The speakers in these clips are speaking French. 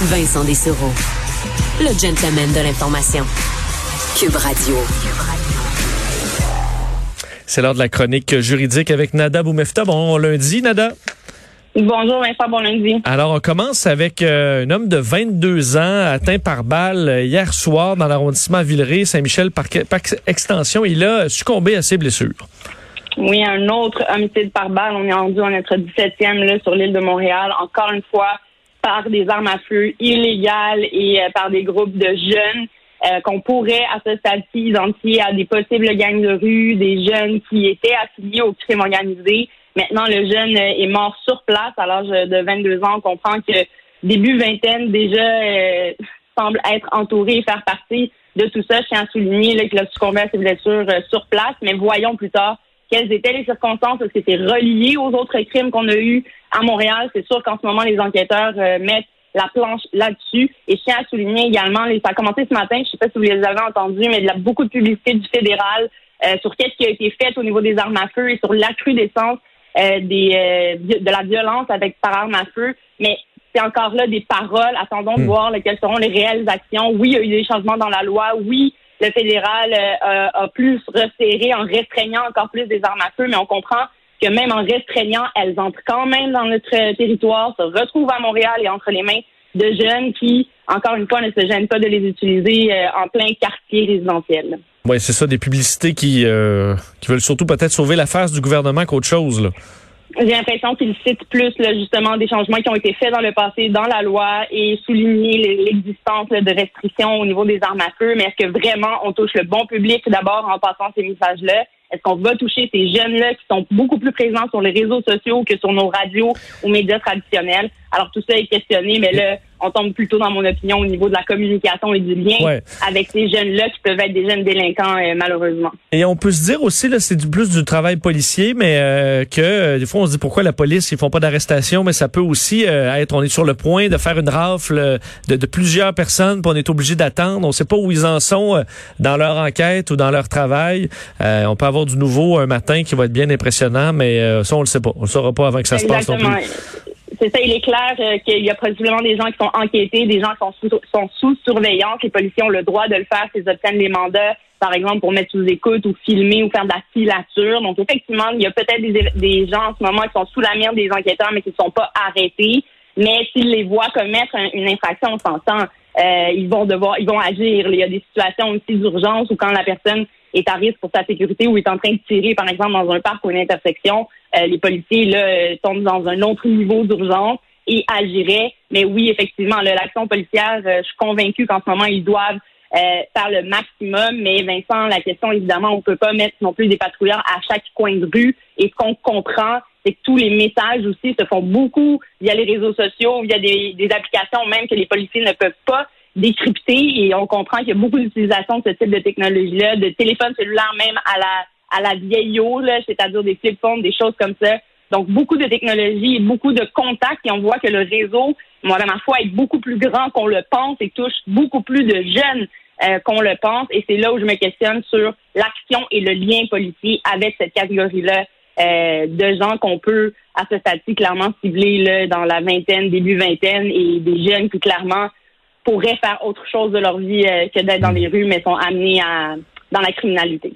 Vincent Dessereau, le gentleman de l'information. Cube Radio. C'est l'heure de la chronique juridique avec Nada Boumefta. Bon lundi, Nada. Bonjour Vincent, bon lundi. Alors, on commence avec euh, un homme de 22 ans atteint par balle euh, hier soir dans l'arrondissement Villeray, Saint-Michel, par, par, extension. Il a succombé à ses blessures. Oui, un autre homicide par balle. On est rendu à notre 17e là, sur l'île de Montréal. Encore une fois, par des armes à feu illégales et euh, par des groupes de jeunes. Euh, qu'on pourrait à ce stade-ci identifier à des possibles gangs de rue, des jeunes qui étaient affiliés au crime organisé. Maintenant, le jeune est mort sur place à l'âge de 22 ans. On comprend que début vingtaine déjà euh, semble être entouré et faire partie de tout ça. Je tiens à souligner qu'il a succombé à ses blessures euh, sur place, mais voyons plus tard quelles étaient les circonstances. Est-ce que c'est relié aux autres crimes qu'on a eus? À Montréal? C'est sûr qu'en ce moment, les enquêteurs mettent la planche là-dessus. Et je tiens à souligner également, ça a commencé ce matin, je ne sais pas si vous les avez entendus, mais il y a beaucoup de publicité du fédéral euh, sur qu'est-ce qui a été fait au niveau des armes à feu et sur l'accrudescence euh, des, euh, de la violence avec par armes à feu. Mais c'est encore là des paroles. Attendons de hmm. voir quelles seront les réelles actions. Oui, il y a eu des changements dans la loi. Oui, le fédéral a plus resserré en restreignant encore plus des armes à feu, mais on comprend que même en restreignant, elles entrent quand même dans notre territoire, se retrouvent à Montréal et entre les mains de jeunes qui, encore une fois, ne se gênent pas de les utiliser euh, en plein quartier résidentiel. Oui, c'est ça, des publicités qui, euh, qui veulent surtout peut-être sauver la face du gouvernement qu'autre chose. Là. J'ai l'impression qu'ils citent plus là, justement des changements qui ont été faits dans le passé dans la loi et souligner l'existence de restrictions au niveau des armes à feu. Mais est-ce que vraiment on touche le bon public d'abord en passant ces messages-là? Est-ce qu'on va toucher ces jeunes-là qui sont beaucoup plus présents sur les réseaux sociaux que sur nos radios ou médias traditionnels? Alors tout ça est questionné, mais là, on tombe plutôt dans mon opinion au niveau de la communication et du lien avec ces jeunes-là qui peuvent être des jeunes délinquants euh, malheureusement. Et on peut se dire aussi là, c'est du plus du travail policier, mais euh, que euh, des fois on se dit pourquoi la police ils font pas d'arrestation, mais ça peut aussi être on est sur le point de faire une rafle de, de plusieurs personnes, puis on est obligé d'attendre, on sait pas où ils en sont dans leur enquête ou dans leur travail. on peut avoir du nouveau un matin qui va être bien impressionnant, mais ça on le sait pas, on le saura pas avant que ça se passe non plus c'est ça, il est clair euh, qu'il y a possiblement des gens qui sont enquêtés, des gens qui sont sous, sont sous surveillance. Les policiers ont le droit de le faire s'ils obtiennent des mandats, par exemple, pour mettre sous écoute ou filmer ou faire de la filature. Donc, effectivement, il y a peut-être des, gens en ce moment qui sont sous la mire des enquêteurs, mais qui ne sont pas arrêtés. Mais s'ils les voient commettre une infraction, on s'entend, euh, ils vont devoir, ils vont agir. Il y a des situations aussi d'urgence où quand la personne est à risque pour sa sécurité ou est en train de tirer, par exemple, dans un parc ou une intersection, euh, les policiers là, euh, tombent dans un autre niveau d'urgence et agiraient. Mais oui, effectivement, l'action policière, euh, je suis convaincue qu'en ce moment, ils doivent faire le maximum. Mais Vincent, la question, évidemment, on peut pas mettre non plus des patrouilleurs à chaque coin de rue. Et ce qu'on comprend, c'est que tous les messages aussi se font beaucoup via les réseaux sociaux, via des, des applications même que les policiers ne peuvent pas décrypter. Et on comprend qu'il y a beaucoup d'utilisation de ce type de technologie-là, de téléphones cellulaires même à la à la vieillot, c'est-à-dire des flip phones, des choses comme ça. Donc, beaucoup de technologies, beaucoup de contacts, et on voit que le réseau, moi, ma foi, est beaucoup plus grand qu'on le pense et touche beaucoup plus de jeunes euh, qu'on le pense. Et c'est là où je me questionne sur l'action et le lien policier avec cette catégorie-là euh, de gens qu'on peut, à ce stade-ci, clairement cibler là, dans la vingtaine, début vingtaine, et des jeunes qui, clairement, pourraient faire autre chose de leur vie euh, que d'être dans les rues, mais sont amenés à, dans la criminalité.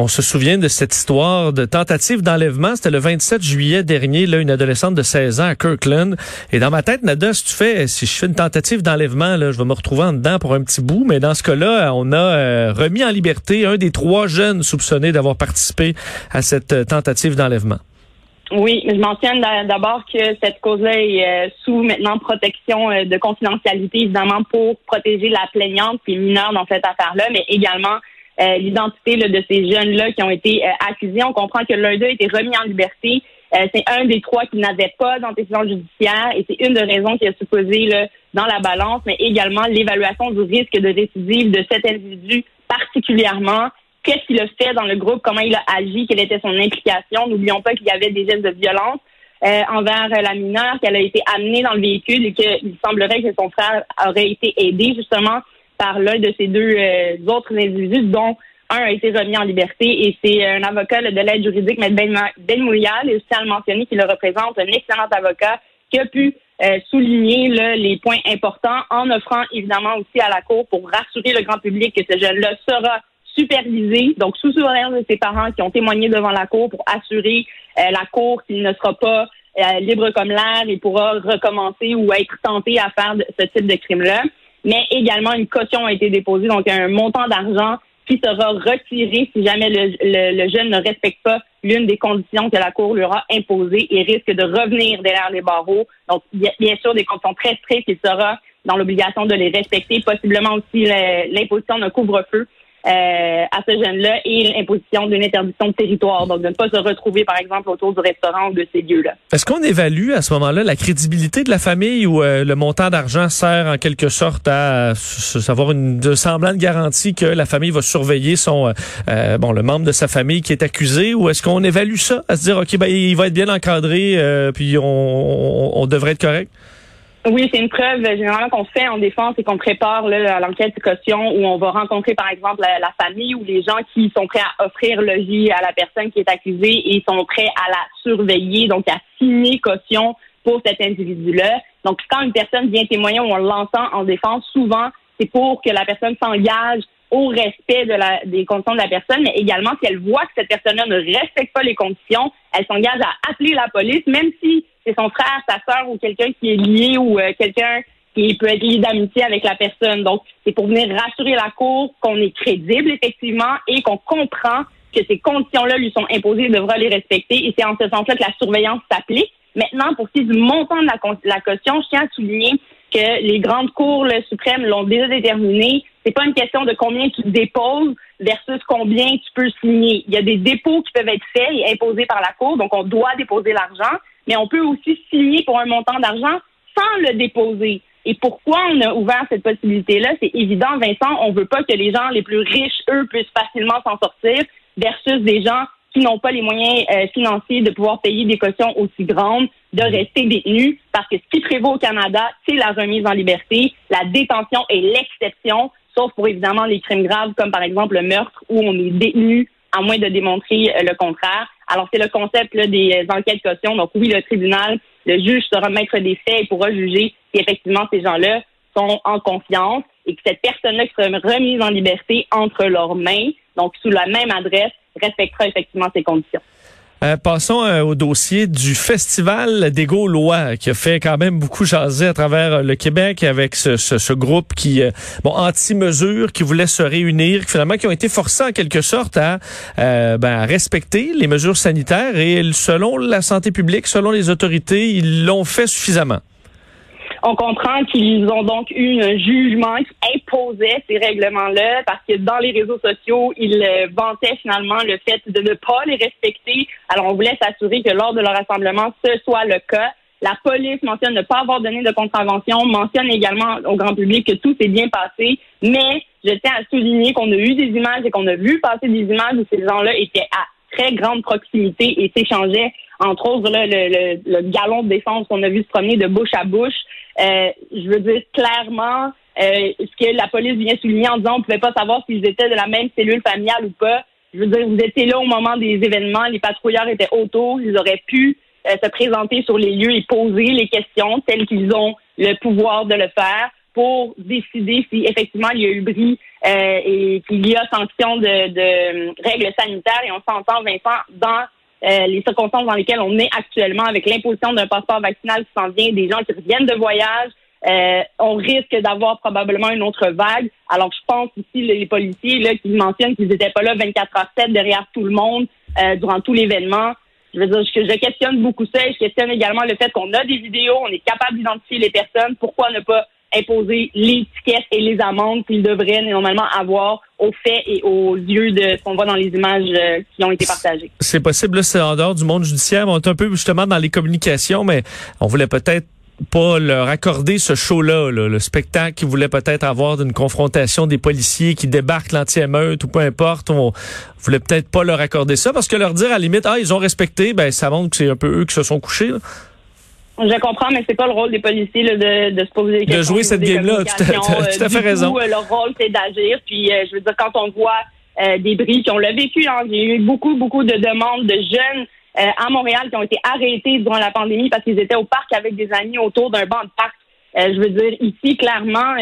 On se souvient de cette histoire de tentative d'enlèvement. C'était le 27 juillet dernier, là, une adolescente de 16 ans à Kirkland. Et dans ma tête, Nada, si tu fais, si je fais une tentative d'enlèvement, là, je vais me retrouver en dedans pour un petit bout. Mais dans ce cas-là, on a euh, remis en liberté un des trois jeunes soupçonnés d'avoir participé à cette euh, tentative d'enlèvement. Oui, je mentionne d'abord que cette cause-là est euh, sous maintenant protection de confidentialité, évidemment, pour protéger la plaignante qui est mineure dans cette affaire-là, mais également l'identité de ces jeunes-là qui ont été euh, accusés. On comprend que l'un d'eux a été remis en liberté. Euh, c'est un des trois qui n'avait pas d'antécédent judiciaire et c'est une des raisons qui a supposé là, dans la balance, mais également l'évaluation du risque de récidive de cet individu particulièrement. Qu'est-ce qu'il a fait dans le groupe, comment il a agi, quelle était son implication? N'oublions pas qu'il y avait des gestes de violence envers la mineure, qu'elle a été amenée dans le véhicule et qu'il semblerait que son frère aurait été aidé justement par l'un de ces deux euh, autres individus, dont un a été remis en liberté et c'est un avocat de l'aide juridique, M. Ben, ben Mouyal, et aussi à le mentionner qu'il représente un excellent avocat qui a pu euh, souligné les points importants en offrant évidemment aussi à la Cour pour rassurer le grand public que ce jeune-là sera supervisé, donc sous surveillance de ses parents qui ont témoigné devant la Cour pour assurer euh, la Cour qu'il ne sera pas euh, libre comme l'air et pourra recommencer ou être tenté à faire ce type de crime-là. Mais également, une caution a été déposée, donc un montant d'argent qui sera retiré si jamais le, jeune ne respecte pas l'une des conditions que la Cour lui aura imposées et risque de revenir derrière les barreaux. Donc, bien sûr, des conditions très strictes, il sera dans l'obligation de les respecter, possiblement aussi l'imposition d'un couvre-feu euh, à ce jeune-là et l'imposition d'une interdiction de territoire, donc de ne pas se retrouver, par exemple, autour du restaurant ou de ces lieux-là. Est-ce qu'on évalue à ce moment-là la crédibilité de la famille ou euh, le montant d'argent sert en quelque sorte à savoir une de garantie que la famille va surveiller son euh, bon le membre de sa famille qui est accusé? Ou est-ce qu'on évalue ça à se dire ok ben il va être bien encadré puis on devrait être correct? Oui, c'est une preuve généralement qu'on fait en défense et qu'on prépare là, l'enquête de caution où on va rencontrer par exemple la, famille ou les gens qui sont prêts à offrir logis à la personne qui est accusée et sont prêts à la surveiller, donc à signer caution pour cet individu-là. Donc quand une personne vient témoigner ou on l'entend en défense, souvent c'est pour que la personne s'engage au respect de la, des conditions de la personne, mais également si elle voit que cette personne-là ne respecte pas les conditions, elle s'engage à appeler la police, même si c'est son frère, sa sœur ou quelqu'un qui est lié ou euh, quelqu'un qui peut être lié d'amitié avec la personne. Donc, c'est pour venir rassurer la Cour qu'on est crédible, effectivement, et qu'on comprend que ces conditions-là lui sont imposées et devra les respecter. Et c'est en ce sens-là que la surveillance s'applique. Maintenant, pour ce qui est du montant de la, caution, je tiens à souligner que les grandes cours suprêmes l'ont déjà déterminé. C'est pas une question de combien tu déposes versus combien tu peux signer. Il y a des dépôts qui peuvent être faits et imposés par la Cour, donc on doit déposer l'argent mais on peut aussi signer pour un montant d'argent sans le déposer. Et pourquoi on a ouvert cette possibilité-là? C'est évident, Vincent, on veut pas que les gens les plus riches, eux, puissent facilement s'en sortir versus des gens qui n'ont pas les moyens euh, financiers de pouvoir payer des cautions aussi grandes, de rester détenus, parce que ce qui prévaut au Canada, c'est la remise en liberté. La détention est l'exception, sauf pour évidemment les crimes graves, comme par exemple le meurtre, où on est détenu à moins de démontrer euh, le contraire. Alors, c'est le concept des euh, enquêtes caution. Donc, oui, le tribunal, le juge sera maître des faits et pourra juger si effectivement ces gens-là sont en confiance et que cette personne-là qui sera remise en liberté entre leurs mains, donc sous la même adresse, respectera effectivement ces conditions. Euh, passons euh, au dossier du Festival des Gaulois, qui a fait quand même beaucoup jaser à travers le Québec avec ce, groupe qui, euh, bon, anti-mesures, qui voulait se réunir, finalement, qui ont été forcés en quelque sorte ben, à respecter les mesures sanitaires et selon la santé publique, selon les autorités, ils l'ont fait suffisamment. On comprend qu'ils ont donc eu un jugement qui imposait ces règlements-là parce que dans les réseaux sociaux, ils euh, vantaient finalement le fait de ne pas les respecter. Alors, on voulait s'assurer que lors de leur rassemblement, ce soit le cas. La police mentionne ne pas avoir donné de contravention, mentionne également au grand public que tout s'est bien passé, mais je tiens à souligner qu'on a eu des images et qu'on a vu passer des images où ces gens-là étaient à très grande proximité et s'échangeaient, entre autres, le, le, le, galon de défense qu'on a vu se promener de bouche à bouche. Euh, je veux dire clairement euh, ce que la police vient souligner en disant on pouvait pas savoir s'ils étaient de la même cellule familiale ou pas. Je veux dire, vous étiez là au moment des événements, les patrouilleurs étaient autour, ils auraient pu euh, se présenter sur les lieux et poser les questions telles qu'ils ont le pouvoir de le faire pour décider si effectivement il y a eu bris euh, et qu'il y a sanction de, de, règles sanitaires. Et on s'entend, Vincent, dans euh, les circonstances dans lesquelles on est actuellement avec l'imposition d'un passeport vaccinal qui s'en vient, des gens qui reviennent de voyage. Euh, on risque d'avoir probablement une autre vague. Alors, je pense ici, les policiers là, qui mentionnent qu'ils n'étaient pas là 24 heures 7 derrière tout le monde durant tout l'événement. Je veux dire, je, je questionne beaucoup ça et je questionne également le fait qu'on a des vidéos, on est capable d'identifier les personnes. Pourquoi ne pas imposer tickets et les amendes qu'ils devraient normalement avoir aux faits et aux lieux de ce qu'on voit dans les images euh, qui ont été partagées. C'est possible, c'est en dehors du monde judiciaire. On est un peu justement dans les communications, mais on voulait peut-être pas leur accorder ce show-là, le spectacle qu'ils voulaient peut-être avoir d'une confrontation des policiers qui débarquent l'anti-émeute ou peu importe. On voulait peut-être pas leur accorder ça parce que leur dire à la limite, ah, ils ont respecté, ben ça montre que c'est un peu eux qui se sont couchés. Je comprends, mais c'est pas le rôle des policiers de, de se poser des questions. De jouer cette game-là, tu as, tout fait raison. Euh, leur rôle, c'est d'agir. Puis, euh, je veux dire, quand on voit euh, des bris qui ont le vécu, hein, j'ai eu beaucoup, beaucoup de demandes de jeunes à Montréal qui ont été arrêtés durant la pandémie parce qu'ils étaient au parc avec des amis autour d'un banc de parc. je veux dire, ici, clairement,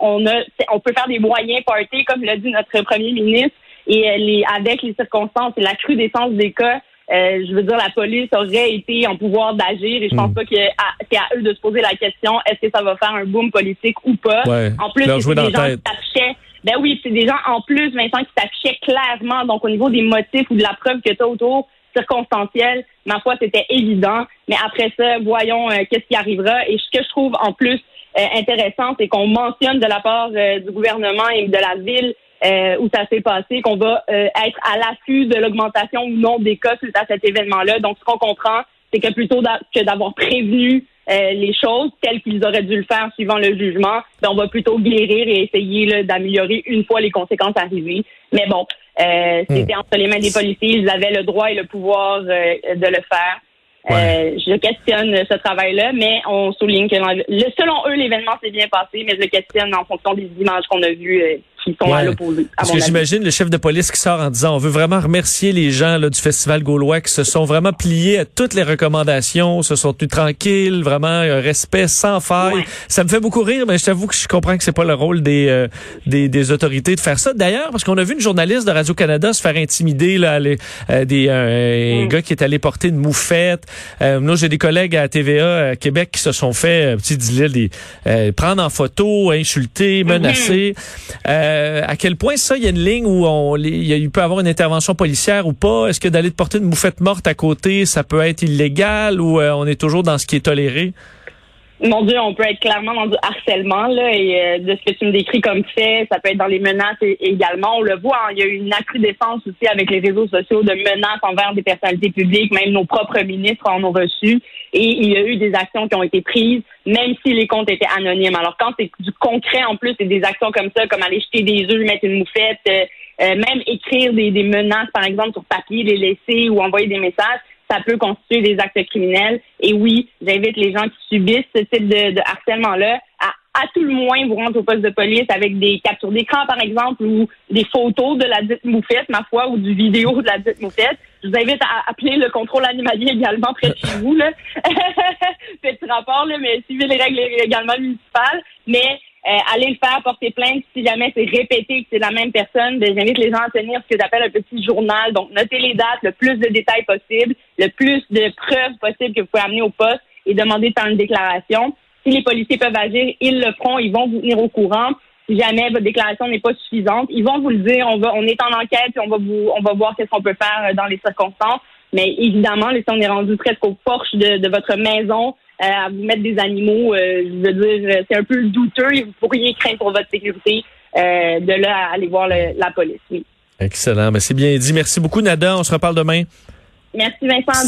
on a, on peut faire des moyens party, comme l'a dit notre premier ministre, et les, avec les circonstances et la crudescence des cas, euh, je veux dire, la police aurait été en pouvoir d'agir et je pense hmm. pas que c'est à eux de se poser la question est-ce que ça va faire un boom politique ou pas? en plus, c'est des gens qui s'affichaient. Ben oui, c'est des gens en plus, Vincent, qui s'affichaient clairement. Donc, au niveau des motifs ou de la preuve que tu as autour, circonstancielle, ma foi, c'était évident. Mais après ça, voyons euh, qu'est-ce qui arrivera. Et ce que je trouve en plus euh, intéressant, c'est qu'on mentionne de la part du gouvernement et de la ville euh, où ça s'est passé, qu'on va euh, être à l'affût de l'augmentation ou non des cas suite à cet événement-là. Donc, ce qu'on comprend, c'est que plutôt que d'avoir prévenu euh, les choses telles qu'ils auraient dû le faire suivant le jugement, ben, on va plutôt guérir et essayer d'améliorer une fois les conséquences arrivées. Mais bon, euh, c'était hmm. entre les mains des policiers, ils avaient le droit et le pouvoir de le faire. je questionne ce travail-là, mais on souligne que selon eux, l'événement s'est bien passé, mais je le questionne en fonction des images qu'on a vues parce que j'imagine le chef de police qui sort en disant on veut vraiment remercier les gens là, du Festival gaulois qui se sont vraiment pliés à toutes les recommandations, se sont tenus tranquilles, vraiment un respect sans faille. Ça me fait beaucoup rire, mais je t'avoue que je comprends que c'est pas le rôle des, euh, des, des, autorités de faire ça. D'ailleurs, parce qu'on a vu une journaliste de Radio-Canada se faire intimider, là, les, euh, des, un mm. gars qui est allé porter une moufette. Euh, nous, j'ai des collègues à TVA à Québec qui se sont fait, petit des, prendre en photo, insulter, mm-hmm. menacer. Euh, à quel point ça, il y a une ligne où on, il peut avoir une intervention policière ou pas? Est-ce que d'aller te porter une moufette morte à côté, ça peut être illégal ou euh, on est toujours dans ce qui est toléré? Mon Dieu, on peut être clairement dans du harcèlement là, et euh, de ce que tu me décris comme fait, ça peut être dans les menaces également. On le voit, hein, il y a eu une accrudescence aussi avec les réseaux sociaux de menaces envers des personnalités publiques, même nos propres ministres en ont reçu, et il y a eu des actions qui ont été prises, même si les comptes étaient anonymes. Alors quand c'est du concret en plus, c'est des actions comme ça, comme aller jeter des œufs, mettre une moufette, euh, euh, même écrire des, des menaces, par exemple, sur papier, les laisser ou envoyer des messages ça peut constituer des actes criminels. Et oui, j'invite les gens qui subissent ce type de, harcèlement-là à à tout le moins vous rendre au poste de police avec des captures d'écran, par exemple, ou des photos de la dite moufette, ma foi, ou du vidéo de la dite moufette. Je vous invite à appeler le contrôle animalier également près de chez vous. Là. Petit rapport, là, mais suivez les règles également municipales. Mais euh, allez le faire, porter plainte. Si jamais c'est répété que c'est la même personne, ben, j'invite les gens à tenir ce que j'appelle un petit journal. Donc, notez les dates, le plus de détails possible, le plus de preuves possibles que vous pouvez amener au poste et demander par une déclaration. Si les policiers peuvent agir, ils le feront, ils vont vous tenir au courant. Si jamais votre déclaration n'est pas suffisante, ils vont vous le dire. On va, on est en enquête, et on va vous, on va voir qu'est-ce qu'on peut faire euh, dans les circonstances. Mais évidemment, si on est rendu presque au porche de votre maison, euh, à vous mettre des animaux. Euh, je veux dire, c'est un peu douteux et vous pourriez craindre pour votre sécurité euh, de là à aller voir la police. Oui. Excellent. Mais c'est bien dit. Merci beaucoup, Nada. On se reparle demain. Merci, Vincent.